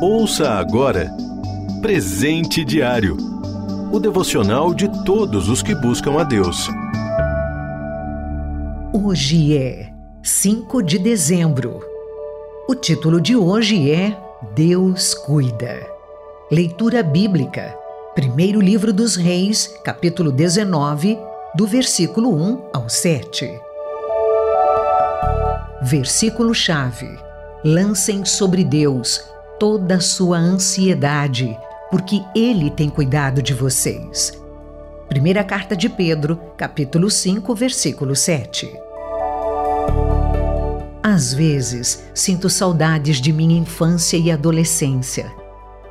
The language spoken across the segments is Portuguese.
Ouça agora Presente Diário o devocional de todos os que buscam a Deus. Hoje é 5 de dezembro. O título de hoje é Deus Cuida. Leitura bíblica. Primeiro livro dos Reis, capítulo 19, do versículo 1 ao 7. Versículo-chave: Lancem sobre Deus toda a sua ansiedade, porque Ele tem cuidado de vocês. Primeira carta de Pedro, capítulo 5, versículo 7. Às vezes, sinto saudades de minha infância e adolescência.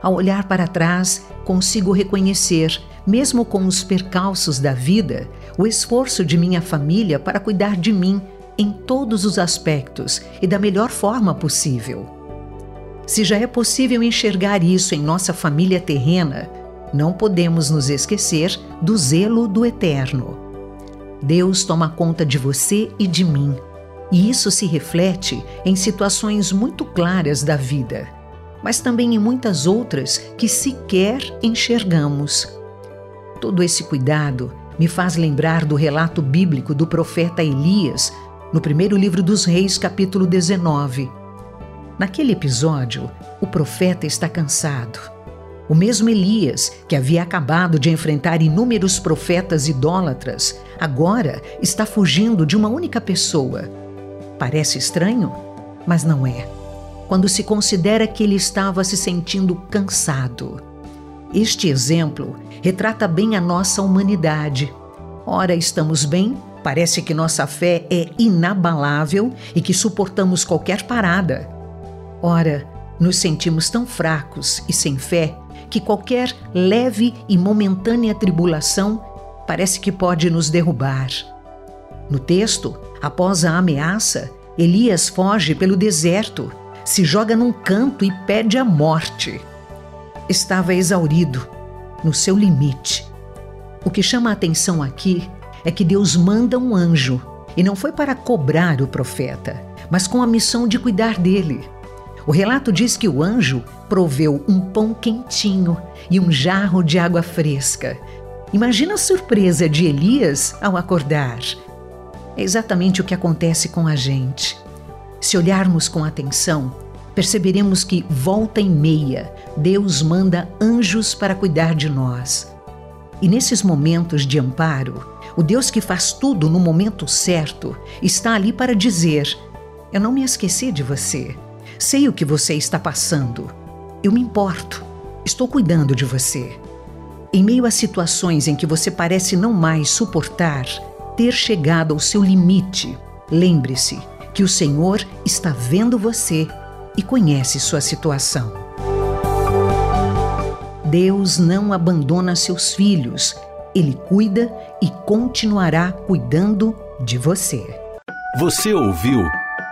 Ao olhar para trás, consigo reconhecer, mesmo com os percalços da vida, o esforço de minha família para cuidar de mim em todos os aspectos e da melhor forma possível. Se já é possível enxergar isso em nossa família terrena, não podemos nos esquecer do zelo do Eterno. Deus toma conta de você e de mim, e isso se reflete em situações muito claras da vida, mas também em muitas outras que sequer enxergamos. Todo esse cuidado me faz lembrar do relato bíblico do profeta Elias, no primeiro livro dos Reis, capítulo 19 Naquele episódio, o profeta está cansado. O mesmo Elias, que havia acabado de enfrentar inúmeros profetas idólatras, agora está fugindo de uma única pessoa. Parece estranho, mas não é. Quando se considera que ele estava se sentindo cansado. Este exemplo retrata bem a nossa humanidade. Ora, estamos bem, parece que nossa fé é inabalável e que suportamos qualquer parada. Ora, nos sentimos tão fracos e sem fé que qualquer leve e momentânea tribulação parece que pode nos derrubar. No texto, após a ameaça, Elias foge pelo deserto, se joga num canto e pede a morte. Estava exaurido, no seu limite. O que chama a atenção aqui é que Deus manda um anjo, e não foi para cobrar o profeta, mas com a missão de cuidar dele. O relato diz que o anjo proveu um pão quentinho e um jarro de água fresca. Imagina a surpresa de Elias ao acordar. É exatamente o que acontece com a gente. Se olharmos com atenção, perceberemos que, volta e meia, Deus manda anjos para cuidar de nós. E nesses momentos de amparo, o Deus que faz tudo no momento certo está ali para dizer: Eu não me esqueci de você. Sei o que você está passando. Eu me importo. Estou cuidando de você. Em meio a situações em que você parece não mais suportar, ter chegado ao seu limite, lembre-se que o Senhor está vendo você e conhece sua situação. Deus não abandona seus filhos, Ele cuida e continuará cuidando de você. Você ouviu